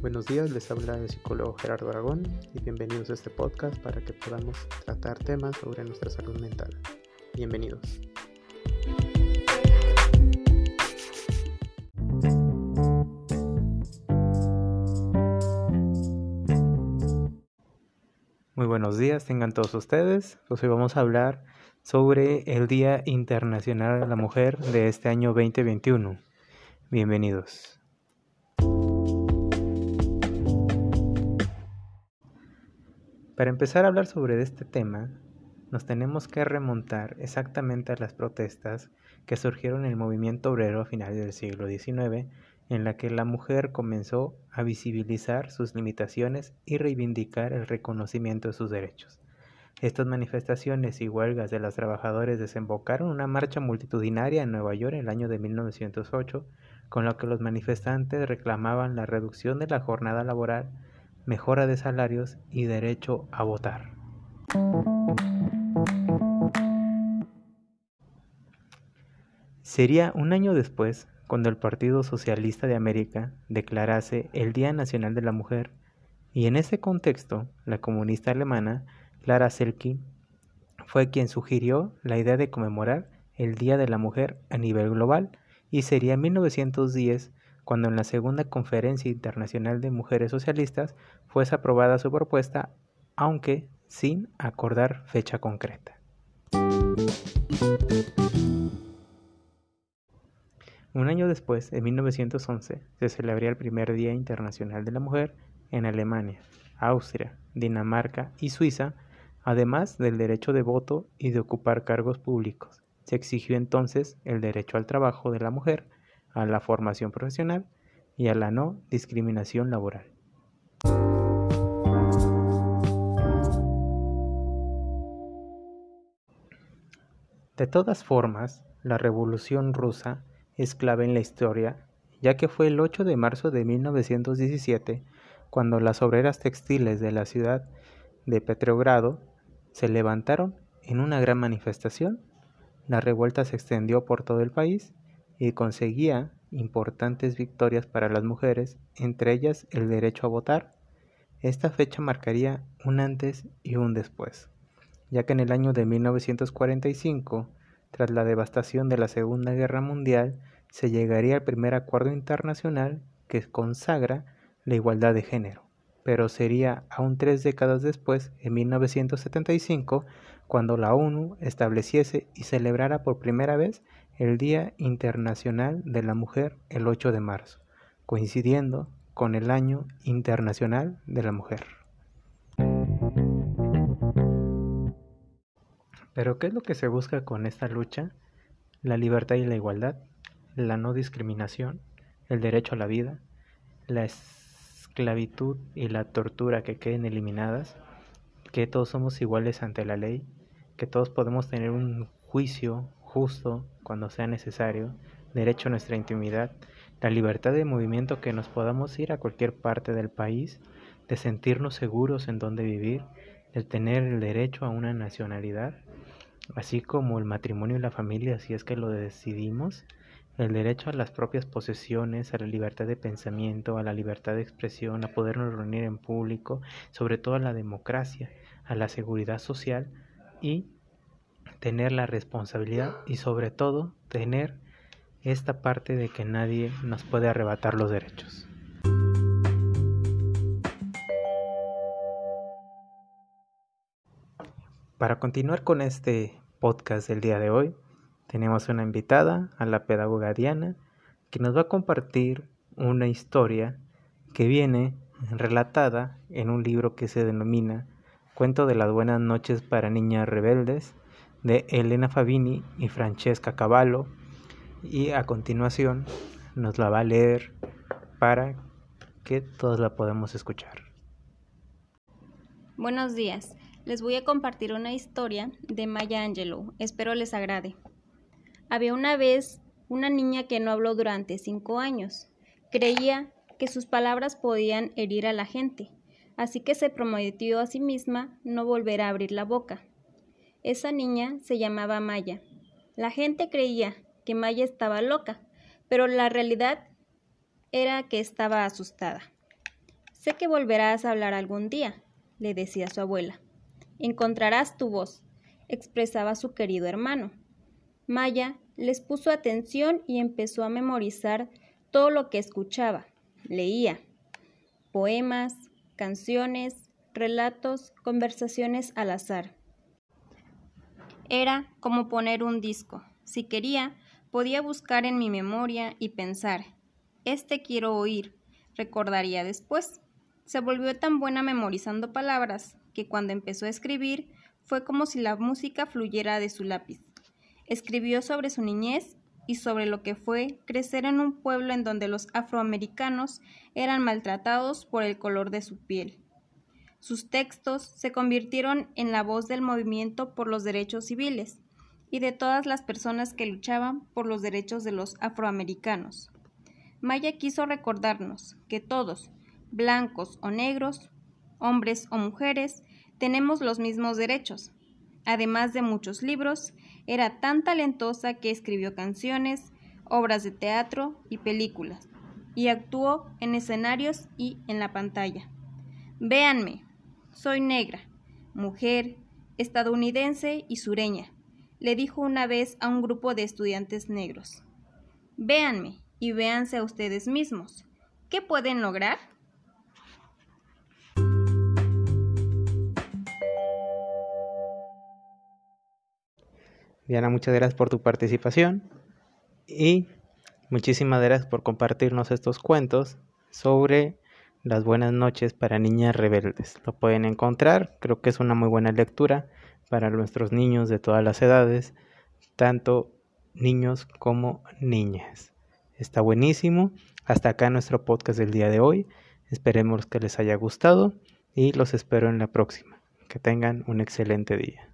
Buenos días, les habla el psicólogo Gerardo Aragón y bienvenidos a este podcast para que podamos tratar temas sobre nuestra salud mental. Bienvenidos. Muy buenos días, tengan todos ustedes. Pues hoy vamos a hablar sobre el Día Internacional de la Mujer de este año 2021. Bienvenidos. Para empezar a hablar sobre este tema, nos tenemos que remontar exactamente a las protestas que surgieron en el movimiento obrero a finales del siglo XIX, en la que la mujer comenzó a visibilizar sus limitaciones y reivindicar el reconocimiento de sus derechos. Estas manifestaciones y huelgas de los trabajadores desembocaron una marcha multitudinaria en Nueva York en el año de 1908, con la que los manifestantes reclamaban la reducción de la jornada laboral mejora de salarios y derecho a votar. Sería un año después cuando el Partido Socialista de América declarase el Día Nacional de la Mujer y en ese contexto la comunista alemana Clara Selke fue quien sugirió la idea de conmemorar el Día de la Mujer a nivel global y sería en 1910 cuando en la segunda Conferencia Internacional de Mujeres Socialistas fuese aprobada su propuesta, aunque sin acordar fecha concreta. Un año después, en 1911, se celebraría el primer Día Internacional de la Mujer en Alemania, Austria, Dinamarca y Suiza, además del derecho de voto y de ocupar cargos públicos. Se exigió entonces el derecho al trabajo de la mujer, a la formación profesional y a la no discriminación laboral. De todas formas, la Revolución rusa es clave en la historia, ya que fue el 8 de marzo de 1917 cuando las obreras textiles de la ciudad de Petrogrado se levantaron en una gran manifestación. La revuelta se extendió por todo el país y conseguía importantes victorias para las mujeres, entre ellas el derecho a votar. Esta fecha marcaría un antes y un después, ya que en el año de 1945, tras la devastación de la Segunda Guerra Mundial, se llegaría al primer acuerdo internacional que consagra la igualdad de género, pero sería aún tres décadas después, en 1975, cuando la ONU estableciese y celebrara por primera vez el Día Internacional de la Mujer el 8 de marzo, coincidiendo con el Año Internacional de la Mujer. Pero ¿qué es lo que se busca con esta lucha? La libertad y la igualdad, la no discriminación, el derecho a la vida, la esclavitud y la tortura que queden eliminadas, que todos somos iguales ante la ley, que todos podemos tener un juicio justo cuando sea necesario, derecho a nuestra intimidad, la libertad de movimiento que nos podamos ir a cualquier parte del país, de sentirnos seguros en donde vivir, de tener el derecho a una nacionalidad, así como el matrimonio y la familia si es que lo decidimos, el derecho a las propias posesiones, a la libertad de pensamiento, a la libertad de expresión, a podernos reunir en público, sobre todo a la democracia, a la seguridad social y tener la responsabilidad y sobre todo tener esta parte de que nadie nos puede arrebatar los derechos. Para continuar con este podcast del día de hoy, tenemos una invitada, a la pedagoga Diana, que nos va a compartir una historia que viene relatada en un libro que se denomina Cuento de las buenas noches para niñas rebeldes de Elena Fabini y Francesca Cavallo y a continuación nos la va a leer para que todos la podamos escuchar. Buenos días, les voy a compartir una historia de Maya Angelou, espero les agrade. Había una vez una niña que no habló durante cinco años. Creía que sus palabras podían herir a la gente, así que se prometió a sí misma no volver a abrir la boca. Esa niña se llamaba Maya. La gente creía que Maya estaba loca, pero la realidad era que estaba asustada. Sé que volverás a hablar algún día, le decía su abuela. Encontrarás tu voz, expresaba su querido hermano. Maya les puso atención y empezó a memorizar todo lo que escuchaba. Leía poemas, canciones, relatos, conversaciones al azar. Era como poner un disco. Si quería, podía buscar en mi memoria y pensar, este quiero oír, recordaría después. Se volvió tan buena memorizando palabras que cuando empezó a escribir fue como si la música fluyera de su lápiz. Escribió sobre su niñez y sobre lo que fue crecer en un pueblo en donde los afroamericanos eran maltratados por el color de su piel. Sus textos se convirtieron en la voz del movimiento por los derechos civiles y de todas las personas que luchaban por los derechos de los afroamericanos. Maya quiso recordarnos que todos, blancos o negros, hombres o mujeres, tenemos los mismos derechos. Además de muchos libros, era tan talentosa que escribió canciones, obras de teatro y películas, y actuó en escenarios y en la pantalla. Véanme, soy negra, mujer, estadounidense y sureña, le dijo una vez a un grupo de estudiantes negros. Véanme y véanse a ustedes mismos. ¿Qué pueden lograr? Diana, muchas gracias por tu participación y muchísimas gracias por compartirnos estos cuentos sobre las buenas noches para niñas rebeldes. Lo pueden encontrar, creo que es una muy buena lectura para nuestros niños de todas las edades, tanto niños como niñas. Está buenísimo. Hasta acá nuestro podcast del día de hoy. Esperemos que les haya gustado y los espero en la próxima. Que tengan un excelente día.